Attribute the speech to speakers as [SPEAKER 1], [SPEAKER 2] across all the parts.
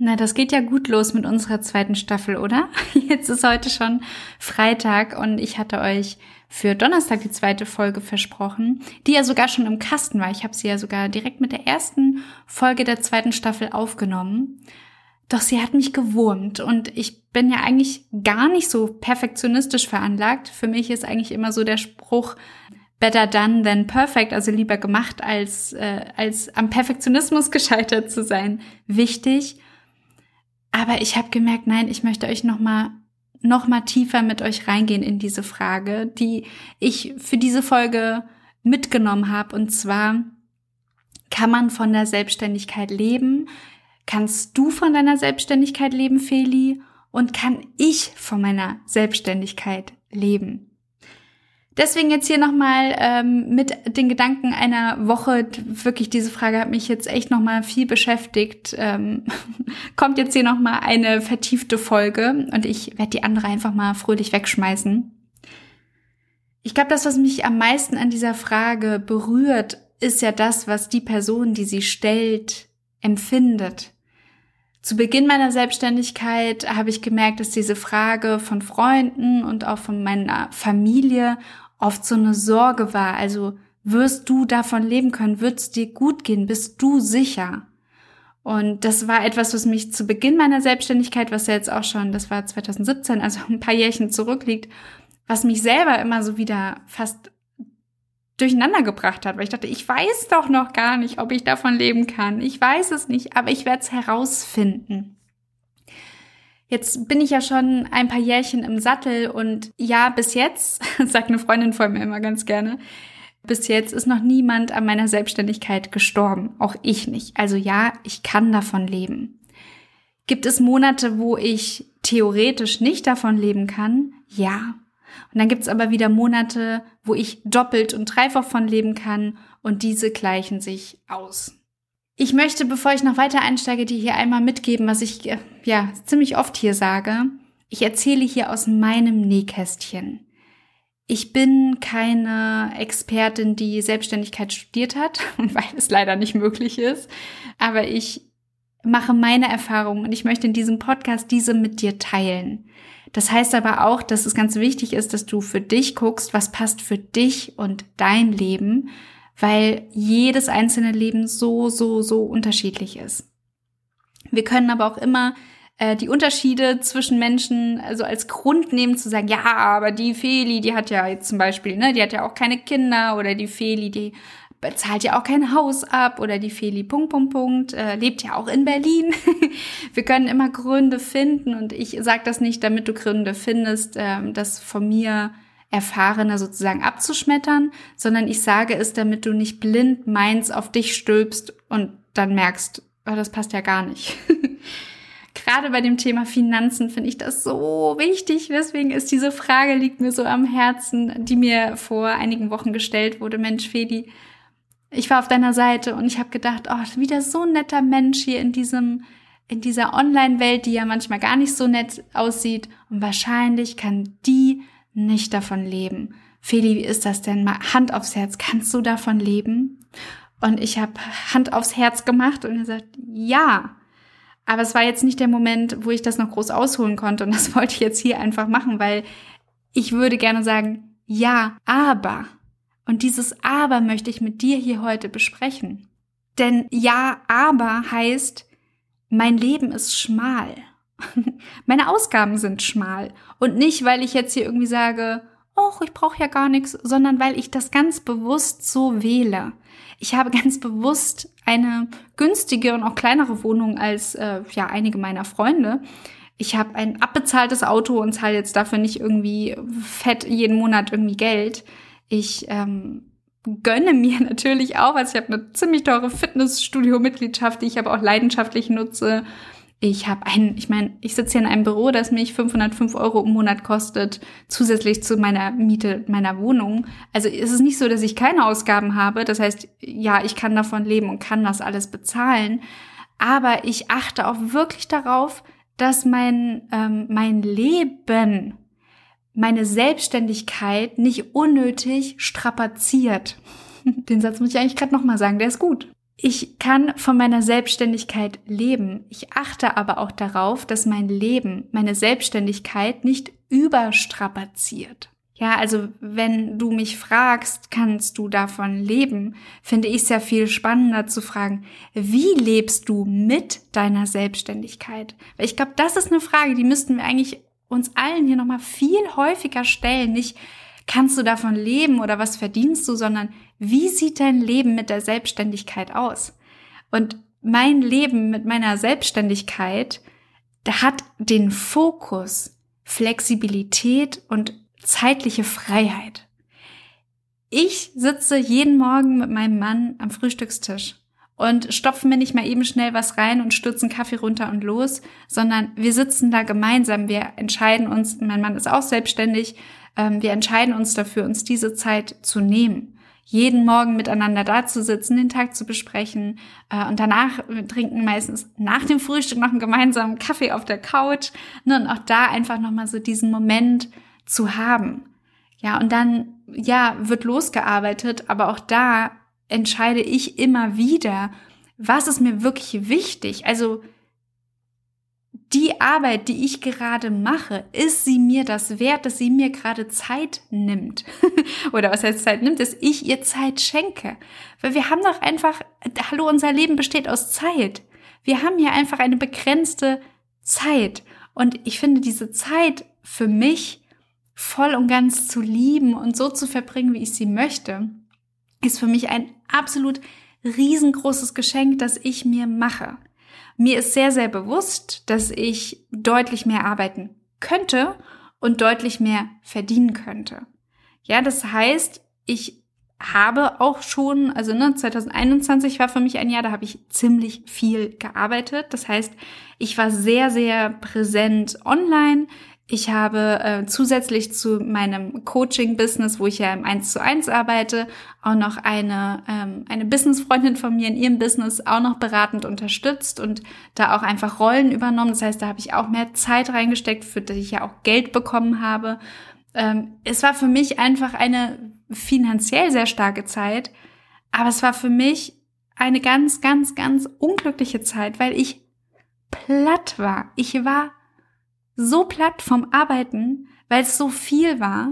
[SPEAKER 1] Na, das geht ja gut los mit unserer zweiten Staffel, oder? Jetzt ist heute schon Freitag und ich hatte euch für Donnerstag die zweite Folge versprochen, die ja sogar schon im Kasten war. Ich habe sie ja sogar direkt mit der ersten Folge der zweiten Staffel aufgenommen. Doch sie hat mich gewurmt und ich bin ja eigentlich gar nicht so perfektionistisch veranlagt. Für mich ist eigentlich immer so der Spruch, better done than perfect, also lieber gemacht als, äh, als am Perfektionismus gescheitert zu sein, wichtig. Aber ich habe gemerkt, nein, ich möchte euch noch mal noch mal tiefer mit euch reingehen in diese Frage, die ich für diese Folge mitgenommen habe. Und zwar, kann man von der Selbstständigkeit leben? Kannst du von deiner Selbstständigkeit leben, Feli? Und kann ich von meiner Selbstständigkeit leben? Deswegen jetzt hier nochmal ähm, mit den Gedanken einer Woche. Wirklich, diese Frage hat mich jetzt echt nochmal viel beschäftigt. Ähm, kommt jetzt hier nochmal eine vertiefte Folge und ich werde die andere einfach mal fröhlich wegschmeißen. Ich glaube, das, was mich am meisten an dieser Frage berührt, ist ja das, was die Person, die sie stellt, empfindet. Zu Beginn meiner Selbstständigkeit habe ich gemerkt, dass diese Frage von Freunden und auch von meiner Familie oft so eine Sorge war. Also wirst du davon leben können? Wird es dir gut gehen? Bist du sicher? Und das war etwas, was mich zu Beginn meiner Selbstständigkeit, was ja jetzt auch schon, das war 2017, also ein paar Jährchen zurückliegt, was mich selber immer so wieder fast durcheinander gebracht hat, weil ich dachte, ich weiß doch noch gar nicht, ob ich davon leben kann. Ich weiß es nicht, aber ich werde es herausfinden. Jetzt bin ich ja schon ein paar Jährchen im Sattel und ja, bis jetzt, sagt eine Freundin von mir immer ganz gerne, bis jetzt ist noch niemand an meiner Selbstständigkeit gestorben. Auch ich nicht. Also ja, ich kann davon leben. Gibt es Monate, wo ich theoretisch nicht davon leben kann? Ja. Und dann gibt es aber wieder Monate, wo ich doppelt und dreifach von leben kann und diese gleichen sich aus. Ich möchte, bevor ich noch weiter einsteige, dir hier einmal mitgeben, was ich äh, ja ziemlich oft hier sage. Ich erzähle hier aus meinem Nähkästchen. Ich bin keine Expertin, die Selbstständigkeit studiert hat, weil es leider nicht möglich ist. Aber ich mache meine Erfahrungen und ich möchte in diesem Podcast diese mit dir teilen. Das heißt aber auch, dass es ganz wichtig ist, dass du für dich guckst, was passt für dich und dein Leben weil jedes einzelne Leben so, so, so unterschiedlich ist. Wir können aber auch immer äh, die Unterschiede zwischen Menschen also als Grund nehmen zu sagen, ja, aber die Feli, die hat ja jetzt zum Beispiel, ne, die hat ja auch keine Kinder oder die Feli, die bezahlt ja auch kein Haus ab oder die Feli Punkt Punkt Punkt äh, lebt ja auch in Berlin. Wir können immer Gründe finden und ich sage das nicht, damit du Gründe findest, äh, das von mir Erfahrene sozusagen abzuschmettern, sondern ich sage es, damit du nicht blind meins auf dich stülpst und dann merkst, oh, das passt ja gar nicht. Gerade bei dem Thema Finanzen finde ich das so wichtig. Deswegen ist diese Frage liegt mir so am Herzen, die mir vor einigen Wochen gestellt wurde. Mensch, Feli, ich war auf deiner Seite und ich habe gedacht, oh, wieder so ein netter Mensch hier in diesem in dieser Online-Welt, die ja manchmal gar nicht so nett aussieht. Und wahrscheinlich kann die nicht davon leben. Feli, wie ist das denn? Mal Hand aufs Herz, kannst du davon leben? Und ich habe Hand aufs Herz gemacht und gesagt, ja. Aber es war jetzt nicht der Moment, wo ich das noch groß ausholen konnte. Und das wollte ich jetzt hier einfach machen, weil ich würde gerne sagen, ja, aber. Und dieses aber möchte ich mit dir hier heute besprechen. Denn ja, aber heißt, mein Leben ist schmal. Meine Ausgaben sind schmal. Und nicht, weil ich jetzt hier irgendwie sage, oh, ich brauche ja gar nichts, sondern weil ich das ganz bewusst so wähle. Ich habe ganz bewusst eine günstige und auch kleinere Wohnung als äh, ja einige meiner Freunde. Ich habe ein abbezahltes Auto und zahle jetzt dafür nicht irgendwie fett jeden Monat irgendwie Geld. Ich ähm, gönne mir natürlich auch, also ich habe eine ziemlich teure Fitnessstudio-Mitgliedschaft, die ich aber auch leidenschaftlich nutze. Ich habe ein, ich meine, ich sitze hier in einem Büro, das mich 505 Euro im Monat kostet, zusätzlich zu meiner Miete meiner Wohnung. Also ist es nicht so, dass ich keine Ausgaben habe. Das heißt, ja, ich kann davon leben und kann das alles bezahlen. Aber ich achte auch wirklich darauf, dass mein, ähm, mein Leben, meine Selbstständigkeit nicht unnötig strapaziert. Den Satz muss ich eigentlich gerade nochmal sagen, der ist gut. Ich kann von meiner Selbstständigkeit leben. Ich achte aber auch darauf, dass mein Leben, meine Selbstständigkeit nicht überstrapaziert. Ja, also wenn du mich fragst, kannst du davon leben, finde ich sehr viel spannender zu fragen, wie lebst du mit deiner Selbstständigkeit? Weil ich glaube, das ist eine Frage, die müssten wir eigentlich uns allen hier nochmal viel häufiger stellen. Nicht, kannst du davon leben oder was verdienst du, sondern wie sieht dein Leben mit der Selbstständigkeit aus? Und mein Leben mit meiner Selbstständigkeit, da hat den Fokus Flexibilität und zeitliche Freiheit. Ich sitze jeden Morgen mit meinem Mann am Frühstückstisch und stopfen mir nicht mal eben schnell was rein und stürzen Kaffee runter und los, sondern wir sitzen da gemeinsam. Wir entscheiden uns, mein Mann ist auch selbstständig, ähm, wir entscheiden uns dafür, uns diese Zeit zu nehmen. Jeden Morgen miteinander da zu sitzen, den Tag zu besprechen äh, und danach trinken meistens nach dem Frühstück noch einen gemeinsamen Kaffee auf der Couch ne, und auch da einfach nochmal so diesen Moment zu haben. Ja, und dann, ja, wird losgearbeitet, aber auch da entscheide ich immer wieder, was ist mir wirklich wichtig. Also die Arbeit, die ich gerade mache, ist sie mir das wert, dass sie mir gerade Zeit nimmt? Oder was heißt Zeit nimmt, dass ich ihr Zeit schenke? Weil wir haben doch einfach, hallo, unser Leben besteht aus Zeit. Wir haben hier einfach eine begrenzte Zeit. Und ich finde diese Zeit für mich voll und ganz zu lieben und so zu verbringen, wie ich sie möchte, ist für mich ein absolut riesengroßes Geschenk, das ich mir mache. Mir ist sehr, sehr bewusst, dass ich deutlich mehr arbeiten könnte und deutlich mehr verdienen könnte. Ja, das heißt, ich habe auch schon, also ne, 2021 war für mich ein Jahr, da habe ich ziemlich viel gearbeitet. Das heißt, ich war sehr, sehr präsent online. Ich habe äh, zusätzlich zu meinem Coaching-Business, wo ich ja im 1 zu 1 arbeite, auch noch eine, ähm, eine Business-Freundin von mir in ihrem Business auch noch beratend unterstützt und da auch einfach Rollen übernommen. Das heißt, da habe ich auch mehr Zeit reingesteckt, für die ich ja auch Geld bekommen habe. Ähm, es war für mich einfach eine finanziell sehr starke Zeit, aber es war für mich eine ganz, ganz, ganz unglückliche Zeit, weil ich platt war. Ich war so platt vom Arbeiten, weil es so viel war,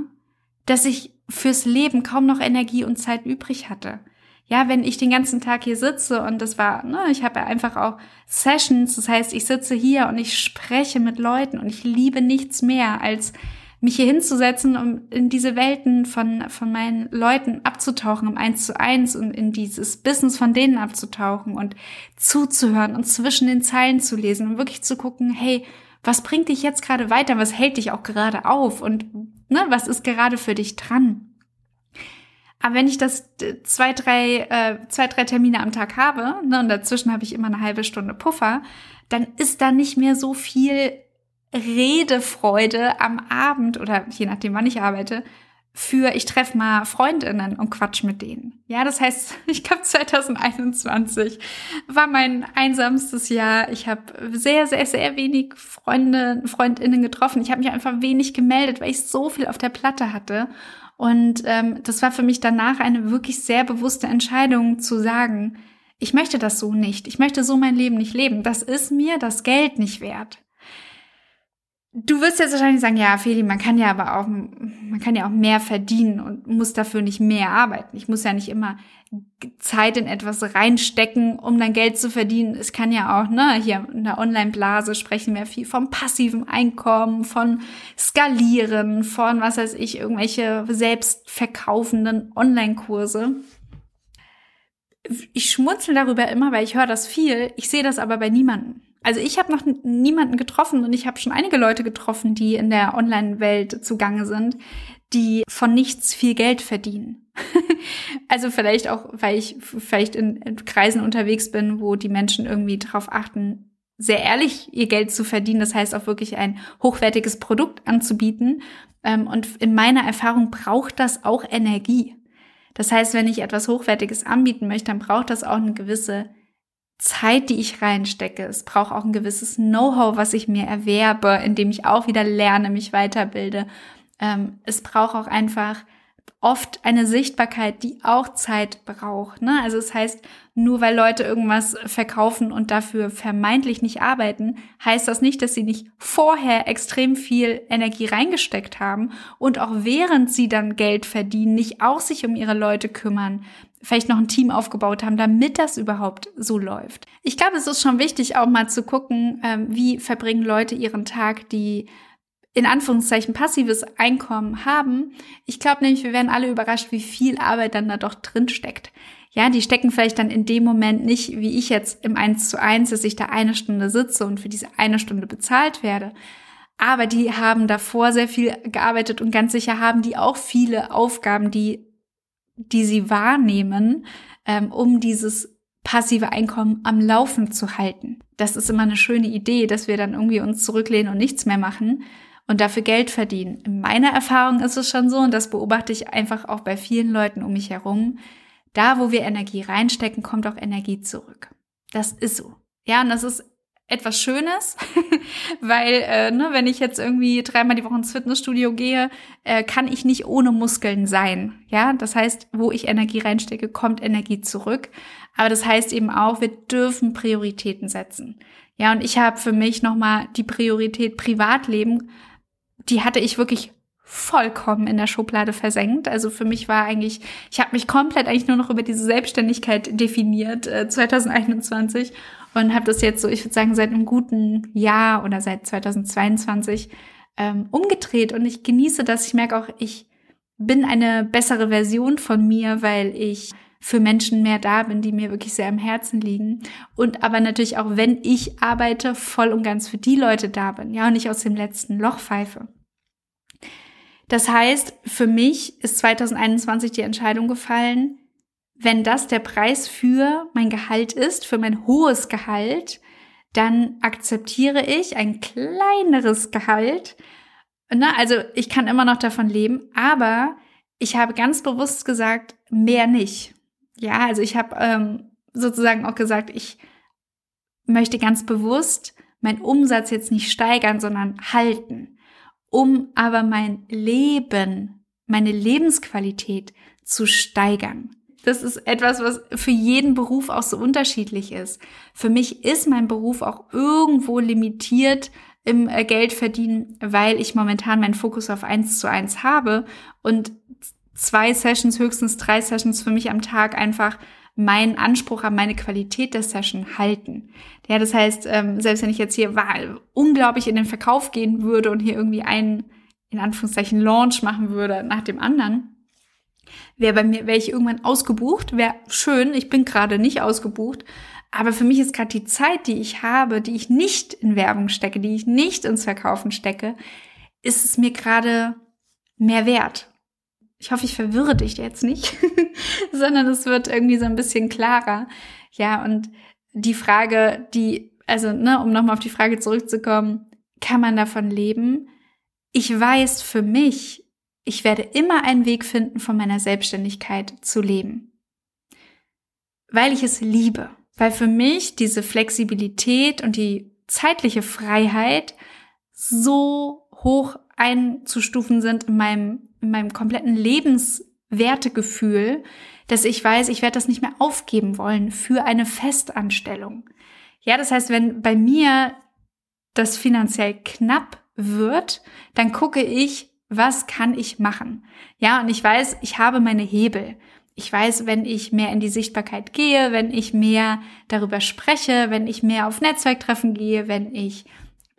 [SPEAKER 1] dass ich fürs Leben kaum noch Energie und Zeit übrig hatte. Ja, wenn ich den ganzen Tag hier sitze und das war, ne, ich habe ja einfach auch Sessions, das heißt, ich sitze hier und ich spreche mit Leuten und ich liebe nichts mehr, als mich hier hinzusetzen, um in diese Welten von, von meinen Leuten abzutauchen, um eins zu eins und in dieses Business von denen abzutauchen und zuzuhören und zwischen den Zeilen zu lesen und wirklich zu gucken, hey, was bringt dich jetzt gerade weiter? Was hält dich auch gerade auf? Und ne, was ist gerade für dich dran? Aber wenn ich das zwei, drei, äh, zwei, drei Termine am Tag habe, ne, und dazwischen habe ich immer eine halbe Stunde Puffer, dann ist da nicht mehr so viel Redefreude am Abend oder je nachdem, wann ich arbeite, für ich treffe mal Freundinnen und quatsch mit denen. Ja, das heißt, ich glaube 2021 war mein einsamstes Jahr. Ich habe sehr, sehr, sehr wenig Freunde, Freundinnen getroffen. Ich habe mich einfach wenig gemeldet, weil ich so viel auf der Platte hatte. Und ähm, das war für mich danach eine wirklich sehr bewusste Entscheidung zu sagen, ich möchte das so nicht. Ich möchte so mein Leben nicht leben. Das ist mir das Geld nicht wert. Du wirst jetzt wahrscheinlich sagen, ja, Feli, man kann ja aber auch, man kann ja auch mehr verdienen und muss dafür nicht mehr arbeiten. Ich muss ja nicht immer Zeit in etwas reinstecken, um dann Geld zu verdienen. Es kann ja auch, ne, hier in der Online-Blase sprechen wir viel vom passiven Einkommen, von Skalieren, von, was weiß ich, irgendwelche selbstverkaufenden Online-Kurse. Ich schmunzel darüber immer, weil ich höre das viel. Ich sehe das aber bei niemandem. Also ich habe noch niemanden getroffen und ich habe schon einige Leute getroffen, die in der Online-Welt zugange sind, die von nichts viel Geld verdienen. also vielleicht auch, weil ich vielleicht in, Kreisen unterwegs bin, wo die Menschen irgendwie darauf achten, sehr ehrlich ihr Geld zu verdienen. Das heißt auch wirklich ein hochwertiges Produkt anzubieten. Ähm, und in meiner Erfahrung braucht das auch Energie. Das heißt, wenn ich etwas Hochwertiges anbieten möchte, dann braucht das auch eine gewisse Zeit, die ich reinstecke. Es braucht auch ein gewisses Know-how, was ich mir erwerbe, indem ich auch wieder lerne, mich weiterbilde. Ähm, es braucht auch einfach oft eine Sichtbarkeit, die auch Zeit braucht. Ne? Also es das heißt, nur weil Leute irgendwas verkaufen und dafür vermeintlich nicht arbeiten, heißt das nicht, dass sie nicht vorher extrem viel Energie reingesteckt haben und auch während sie dann Geld verdienen, nicht auch sich um ihre Leute kümmern, vielleicht noch ein Team aufgebaut haben, damit das überhaupt so läuft. Ich glaube, es ist schon wichtig, auch mal zu gucken, ähm, wie verbringen Leute ihren Tag, die in Anführungszeichen passives Einkommen haben. Ich glaube nämlich, wir werden alle überrascht, wie viel Arbeit dann da doch drin steckt. Ja, die stecken vielleicht dann in dem Moment nicht, wie ich jetzt im Eins zu eins, dass ich da eine Stunde sitze und für diese eine Stunde bezahlt werde. Aber die haben davor sehr viel gearbeitet und ganz sicher haben die auch viele Aufgaben, die, die sie wahrnehmen, ähm, um dieses passive Einkommen am Laufen zu halten. Das ist immer eine schöne Idee, dass wir dann irgendwie uns zurücklehnen und nichts mehr machen und dafür Geld verdienen. In meiner Erfahrung ist es schon so, und das beobachte ich einfach auch bei vielen Leuten um mich herum, da wo wir Energie reinstecken, kommt auch Energie zurück. Das ist so. Ja, und das ist etwas Schönes, weil, äh, ne, wenn ich jetzt irgendwie dreimal die Woche ins Fitnessstudio gehe, äh, kann ich nicht ohne Muskeln sein. Ja, das heißt, wo ich Energie reinstecke, kommt Energie zurück. Aber das heißt eben auch, wir dürfen Prioritäten setzen. Ja, und ich habe für mich nochmal die Priorität Privatleben die hatte ich wirklich vollkommen in der Schublade versenkt. Also für mich war eigentlich, ich habe mich komplett eigentlich nur noch über diese Selbstständigkeit definiert, äh, 2021 und habe das jetzt so, ich würde sagen, seit einem guten Jahr oder seit 2022 ähm, umgedreht und ich genieße das. Ich merke auch, ich bin eine bessere Version von mir, weil ich für Menschen mehr da bin, die mir wirklich sehr am Herzen liegen. Und aber natürlich auch, wenn ich arbeite, voll und ganz für die Leute da bin, ja, und nicht aus dem letzten Loch pfeife. Das heißt, für mich ist 2021 die Entscheidung gefallen, wenn das der Preis für mein Gehalt ist, für mein hohes Gehalt, dann akzeptiere ich ein kleineres Gehalt. Na, also ich kann immer noch davon leben, aber ich habe ganz bewusst gesagt, mehr nicht. Ja, also ich habe ähm, sozusagen auch gesagt, ich möchte ganz bewusst meinen Umsatz jetzt nicht steigern, sondern halten um aber mein Leben, meine Lebensqualität zu steigern. Das ist etwas, was für jeden Beruf auch so unterschiedlich ist. Für mich ist mein Beruf auch irgendwo limitiert im äh, Geldverdienen, weil ich momentan meinen Fokus auf eins zu eins habe und zwei Sessions, höchstens drei Sessions für mich am Tag einfach meinen Anspruch an meine Qualität der Session halten. Ja, das heißt, ähm, selbst wenn ich jetzt hier unglaublich in den Verkauf gehen würde und hier irgendwie einen, in Anführungszeichen, Launch machen würde nach dem anderen, wäre bei mir, wäre ich irgendwann ausgebucht, wäre schön, ich bin gerade nicht ausgebucht, aber für mich ist gerade die Zeit, die ich habe, die ich nicht in Werbung stecke, die ich nicht ins Verkaufen stecke, ist es mir gerade mehr wert. Ich hoffe, ich verwirre dich jetzt nicht, sondern es wird irgendwie so ein bisschen klarer. Ja, und die Frage, die, also, ne, um nochmal auf die Frage zurückzukommen, kann man davon leben? Ich weiß für mich, ich werde immer einen Weg finden, von meiner Selbstständigkeit zu leben. Weil ich es liebe. Weil für mich diese Flexibilität und die zeitliche Freiheit so hoch einzustufen sind in meinem in meinem kompletten Lebenswertegefühl, dass ich weiß, ich werde das nicht mehr aufgeben wollen für eine Festanstellung. Ja, das heißt, wenn bei mir das finanziell knapp wird, dann gucke ich, was kann ich machen? Ja, und ich weiß, ich habe meine Hebel. Ich weiß, wenn ich mehr in die Sichtbarkeit gehe, wenn ich mehr darüber spreche, wenn ich mehr auf Netzwerktreffen gehe, wenn ich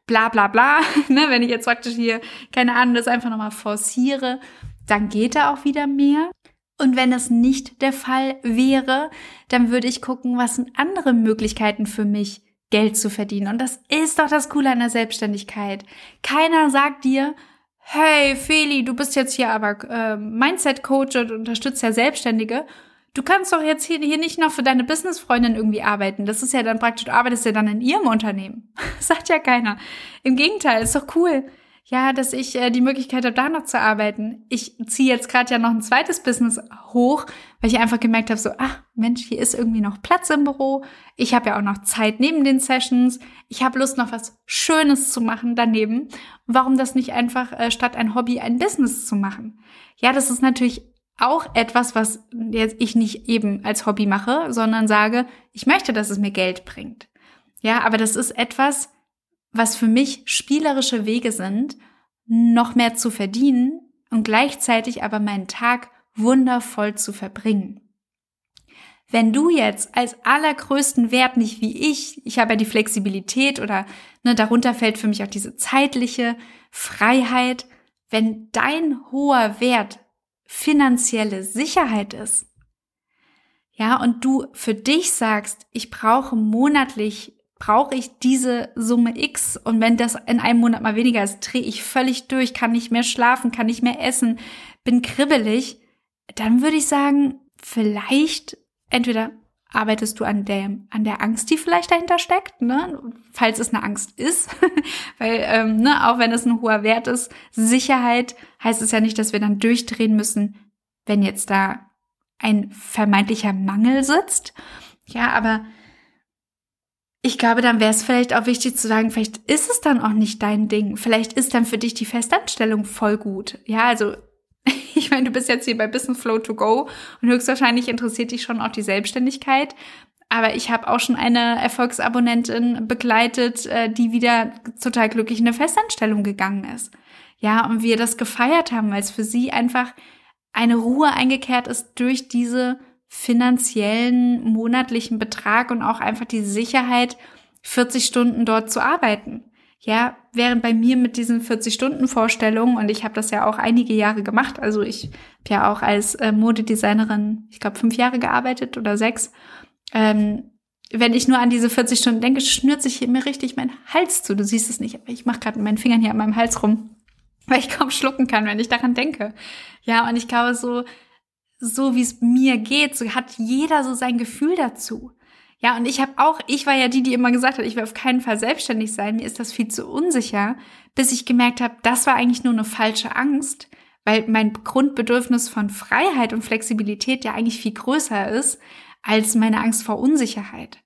[SPEAKER 1] bla bla bla, ne, wenn ich jetzt praktisch hier, keine Ahnung, das einfach nochmal forciere, dann geht da auch wieder mehr. Und wenn das nicht der Fall wäre, dann würde ich gucken, was sind andere Möglichkeiten für mich, Geld zu verdienen. Und das ist doch das Coole an der Selbstständigkeit. Keiner sagt dir, hey Feli, du bist jetzt hier aber äh, Mindset-Coach und unterstützt ja Selbstständige du kannst doch jetzt hier, hier nicht noch für deine Businessfreundin irgendwie arbeiten. Das ist ja dann praktisch, du arbeitest ja dann in ihrem Unternehmen. sagt ja keiner. Im Gegenteil, ist doch cool. Ja, dass ich äh, die Möglichkeit habe, da noch zu arbeiten. Ich ziehe jetzt gerade ja noch ein zweites Business hoch, weil ich einfach gemerkt habe, so, ach Mensch, hier ist irgendwie noch Platz im Büro. Ich habe ja auch noch Zeit neben den Sessions. Ich habe Lust, noch was Schönes zu machen daneben. Warum das nicht einfach äh, statt ein Hobby ein Business zu machen? Ja, das ist natürlich auch etwas, was jetzt ich nicht eben als Hobby mache, sondern sage, ich möchte, dass es mir Geld bringt. Ja, aber das ist etwas, was für mich spielerische Wege sind, noch mehr zu verdienen und gleichzeitig aber meinen Tag wundervoll zu verbringen. Wenn du jetzt als allergrößten Wert nicht wie ich, ich habe ja die Flexibilität oder ne, darunter fällt für mich auch diese zeitliche Freiheit, wenn dein hoher Wert finanzielle Sicherheit ist, ja, und du für dich sagst, ich brauche monatlich, brauche ich diese Summe X und wenn das in einem Monat mal weniger ist, drehe ich völlig durch, kann nicht mehr schlafen, kann nicht mehr essen, bin kribbelig, dann würde ich sagen, vielleicht entweder arbeitest du an der, an der Angst, die vielleicht dahinter steckt, ne? falls es eine Angst ist. Weil, ähm, ne, auch wenn es ein hoher Wert ist, Sicherheit heißt es ja nicht, dass wir dann durchdrehen müssen, wenn jetzt da ein vermeintlicher Mangel sitzt. Ja, aber ich glaube, dann wäre es vielleicht auch wichtig zu sagen, vielleicht ist es dann auch nicht dein Ding. Vielleicht ist dann für dich die Festanstellung voll gut. Ja, also meine, du bist jetzt hier bei Business Flow to Go und höchstwahrscheinlich interessiert dich schon auch die Selbstständigkeit. Aber ich habe auch schon eine Erfolgsabonnentin begleitet, äh, die wieder total glücklich in eine Festanstellung gegangen ist. Ja, und wir das gefeiert haben, weil es für sie einfach eine Ruhe eingekehrt ist durch diese finanziellen monatlichen Betrag und auch einfach die Sicherheit, 40 Stunden dort zu arbeiten. Ja, während bei mir mit diesen 40-Stunden-Vorstellungen, und ich habe das ja auch einige Jahre gemacht, also ich habe ja auch als äh, Modedesignerin, ich glaube, fünf Jahre gearbeitet oder sechs, ähm, wenn ich nur an diese 40 Stunden denke, schnürt sich hier mir richtig mein Hals zu. Du siehst es nicht, aber ich mache gerade mit meinen Fingern hier an meinem Hals rum, weil ich kaum schlucken kann, wenn ich daran denke. Ja, und ich glaube, so, so wie es mir geht, so hat jeder so sein Gefühl dazu. Ja, und ich habe auch, ich war ja die, die immer gesagt hat, ich will auf keinen Fall selbstständig sein, mir ist das viel zu unsicher, bis ich gemerkt habe, das war eigentlich nur eine falsche Angst, weil mein Grundbedürfnis von Freiheit und Flexibilität ja eigentlich viel größer ist als meine Angst vor Unsicherheit.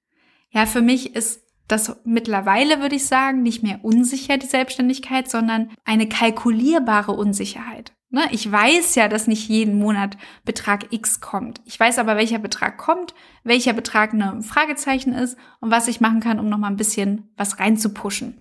[SPEAKER 1] Ja, für mich ist das mittlerweile, würde ich sagen, nicht mehr unsicher, die Selbstständigkeit, sondern eine kalkulierbare Unsicherheit. Ne? Ich weiß ja, dass nicht jeden Monat Betrag X kommt. Ich weiß aber, welcher Betrag kommt, welcher Betrag eine Fragezeichen ist und was ich machen kann, um nochmal ein bisschen was reinzupushen.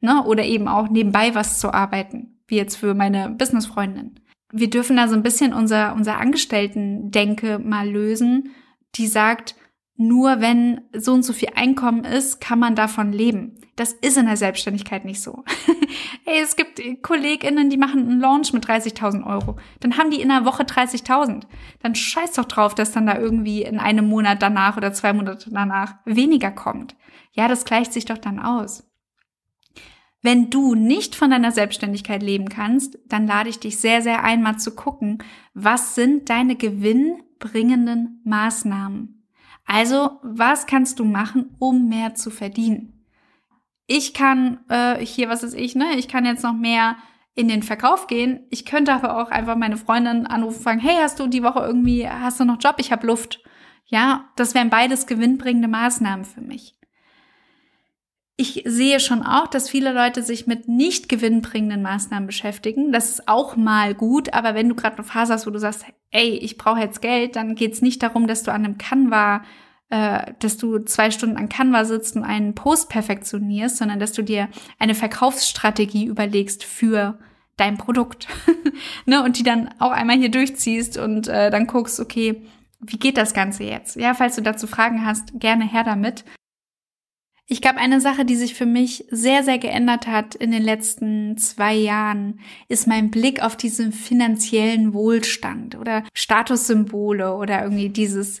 [SPEAKER 1] Ne? Oder eben auch nebenbei was zu arbeiten, wie jetzt für meine Businessfreundin. Wir dürfen da so ein bisschen unser, unser Angestellten-Denke mal lösen, die sagt, nur wenn so und so viel Einkommen ist, kann man davon leben. Das ist in der Selbstständigkeit nicht so. hey, es gibt KollegInnen, die machen einen Launch mit 30.000 Euro. Dann haben die in einer Woche 30.000. Dann scheiß doch drauf, dass dann da irgendwie in einem Monat danach oder zwei Monate danach weniger kommt. Ja, das gleicht sich doch dann aus. Wenn du nicht von deiner Selbstständigkeit leben kannst, dann lade ich dich sehr, sehr ein, mal zu gucken, was sind deine gewinnbringenden Maßnahmen? Also, was kannst du machen, um mehr zu verdienen? Ich kann äh, hier, was ist ich, ne? Ich kann jetzt noch mehr in den Verkauf gehen. Ich könnte aber auch einfach meine Freundin anrufen fragen, hey, hast du die Woche irgendwie, hast du noch Job? Ich habe Luft. Ja, das wären beides gewinnbringende Maßnahmen für mich. Ich sehe schon auch, dass viele Leute sich mit nicht gewinnbringenden Maßnahmen beschäftigen. Das ist auch mal gut, aber wenn du gerade eine Phase hast, wo du sagst, ey, ich brauche jetzt Geld, dann geht es nicht darum, dass du an einem Canva, äh, dass du zwei Stunden an Canva sitzt und einen Post perfektionierst, sondern dass du dir eine Verkaufsstrategie überlegst für dein Produkt. ne? Und die dann auch einmal hier durchziehst und äh, dann guckst, okay, wie geht das Ganze jetzt? Ja, falls du dazu Fragen hast, gerne her damit. Ich glaube, eine Sache, die sich für mich sehr, sehr geändert hat in den letzten zwei Jahren, ist mein Blick auf diesen finanziellen Wohlstand oder Statussymbole oder irgendwie dieses,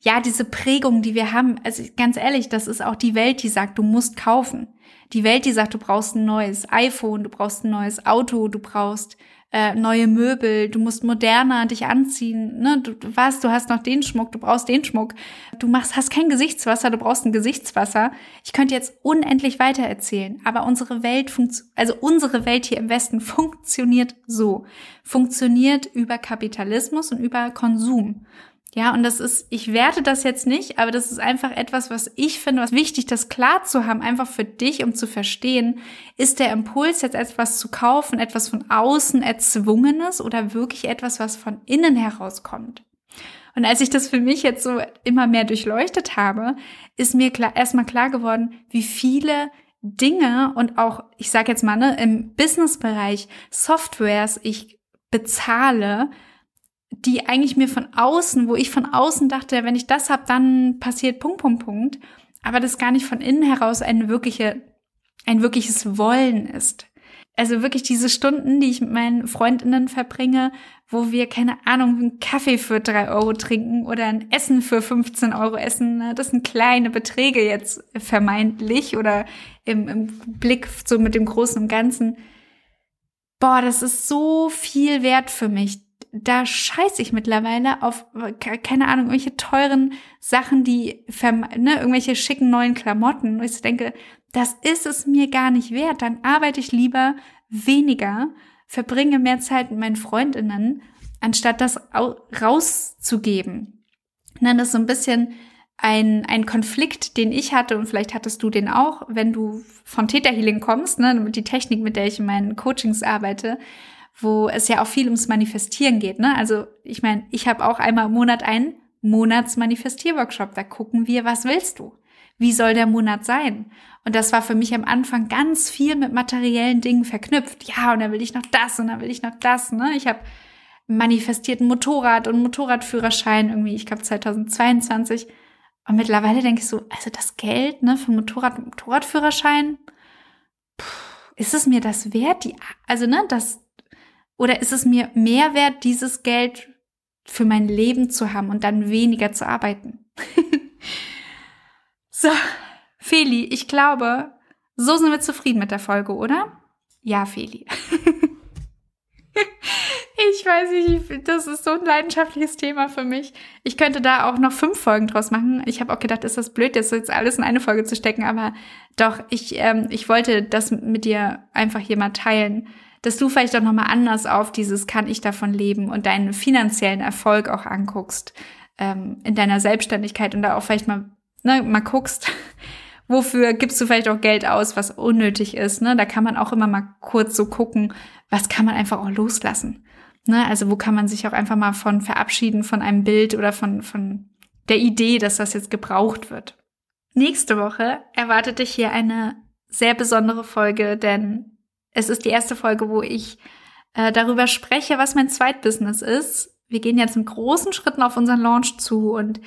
[SPEAKER 1] ja, diese Prägung, die wir haben. Also ganz ehrlich, das ist auch die Welt, die sagt, du musst kaufen. Die Welt, die sagt, du brauchst ein neues iPhone, du brauchst ein neues Auto, du brauchst äh, neue Möbel, du musst moderner dich anziehen, ne? Du, du weißt, du hast noch den Schmuck, du brauchst den Schmuck. Du machst, hast kein Gesichtswasser, du brauchst ein Gesichtswasser. Ich könnte jetzt unendlich weiter erzählen, aber unsere Welt funktioniert, also unsere Welt hier im Westen funktioniert so. Funktioniert über Kapitalismus und über Konsum. Ja, und das ist, ich werte das jetzt nicht, aber das ist einfach etwas, was ich finde, was wichtig, das klar zu haben, einfach für dich, um zu verstehen, ist der Impuls jetzt etwas zu kaufen, etwas von außen erzwungenes oder wirklich etwas, was von innen herauskommt? Und als ich das für mich jetzt so immer mehr durchleuchtet habe, ist mir klar, erstmal klar geworden, wie viele Dinge und auch, ich sage jetzt mal, ne, im Businessbereich Softwares ich bezahle, die eigentlich mir von außen, wo ich von außen dachte, wenn ich das habe, dann passiert Punkt, Punkt, Punkt, aber das gar nicht von innen heraus eine wirkliche, ein wirkliches Wollen ist. Also wirklich diese Stunden, die ich mit meinen Freundinnen verbringe, wo wir, keine Ahnung, einen Kaffee für drei Euro trinken oder ein Essen für 15 Euro essen. Ne? Das sind kleine Beträge jetzt vermeintlich oder im, im Blick so mit dem Großen und Ganzen. Boah, das ist so viel wert für mich. Da scheiße ich mittlerweile auf, keine Ahnung, irgendwelche teuren Sachen, die, ne, irgendwelche schicken neuen Klamotten. Und ich denke, das ist es mir gar nicht wert. Dann arbeite ich lieber weniger, verbringe mehr Zeit mit meinen Freundinnen, anstatt das rauszugeben. Dann ist so ein bisschen ein, ein Konflikt, den ich hatte, und vielleicht hattest du den auch, wenn du von Theta Healing kommst, ne, die Technik, mit der ich in meinen Coachings arbeite, wo es ja auch viel ums Manifestieren geht. Ne? Also ich meine, ich habe auch einmal im Monat einen Monatsmanifestierworkshop. Da gucken wir, was willst du? Wie soll der Monat sein? Und das war für mich am Anfang ganz viel mit materiellen Dingen verknüpft. Ja, und dann will ich noch das und dann will ich noch das. Ne? Ich habe manifestiert ein Motorrad und Motorradführerschein irgendwie, ich glaube 2022 und mittlerweile denke ich so, also das Geld ne, für Motorrad, Motorradführerschein, pff, ist es mir das wert? Die, also, ne, das, oder ist es mir mehr wert, dieses Geld für mein Leben zu haben und dann weniger zu arbeiten? so, Feli, ich glaube, so sind wir zufrieden mit der Folge, oder? Ja, Feli. Ich weiß nicht, das ist so ein leidenschaftliches Thema für mich. Ich könnte da auch noch fünf Folgen draus machen. Ich habe auch gedacht, ist das blöd, das jetzt alles in eine Folge zu stecken, aber doch, ich, ähm, ich wollte das mit dir einfach hier mal teilen, dass du vielleicht auch nochmal anders auf dieses kann ich davon leben und deinen finanziellen Erfolg auch anguckst ähm, in deiner Selbstständigkeit und da auch vielleicht mal, ne, mal guckst, wofür gibst du vielleicht auch Geld aus, was unnötig ist. Ne? Da kann man auch immer mal kurz so gucken, was kann man einfach auch loslassen. Ne? Also wo kann man sich auch einfach mal von verabschieden von einem Bild oder von, von der Idee, dass das jetzt gebraucht wird. Nächste Woche erwartet dich hier eine sehr besondere Folge, denn es ist die erste Folge, wo ich äh, darüber spreche, was mein Zweitbusiness ist. Wir gehen jetzt in großen Schritten auf unseren Launch zu und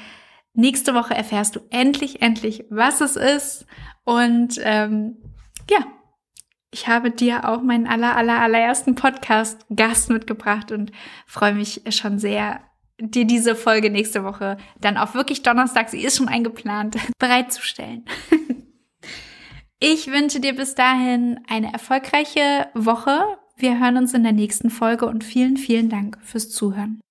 [SPEAKER 1] nächste Woche erfährst du endlich, endlich, was es ist. Und ähm, ja, ich habe dir auch meinen aller, aller, allerersten Podcast-Gast mitgebracht und freue mich schon sehr, dir diese Folge nächste Woche dann auch wirklich Donnerstag, sie ist schon eingeplant, bereitzustellen. Ich wünsche dir bis dahin eine erfolgreiche Woche. Wir hören uns in der nächsten Folge und vielen, vielen Dank fürs Zuhören.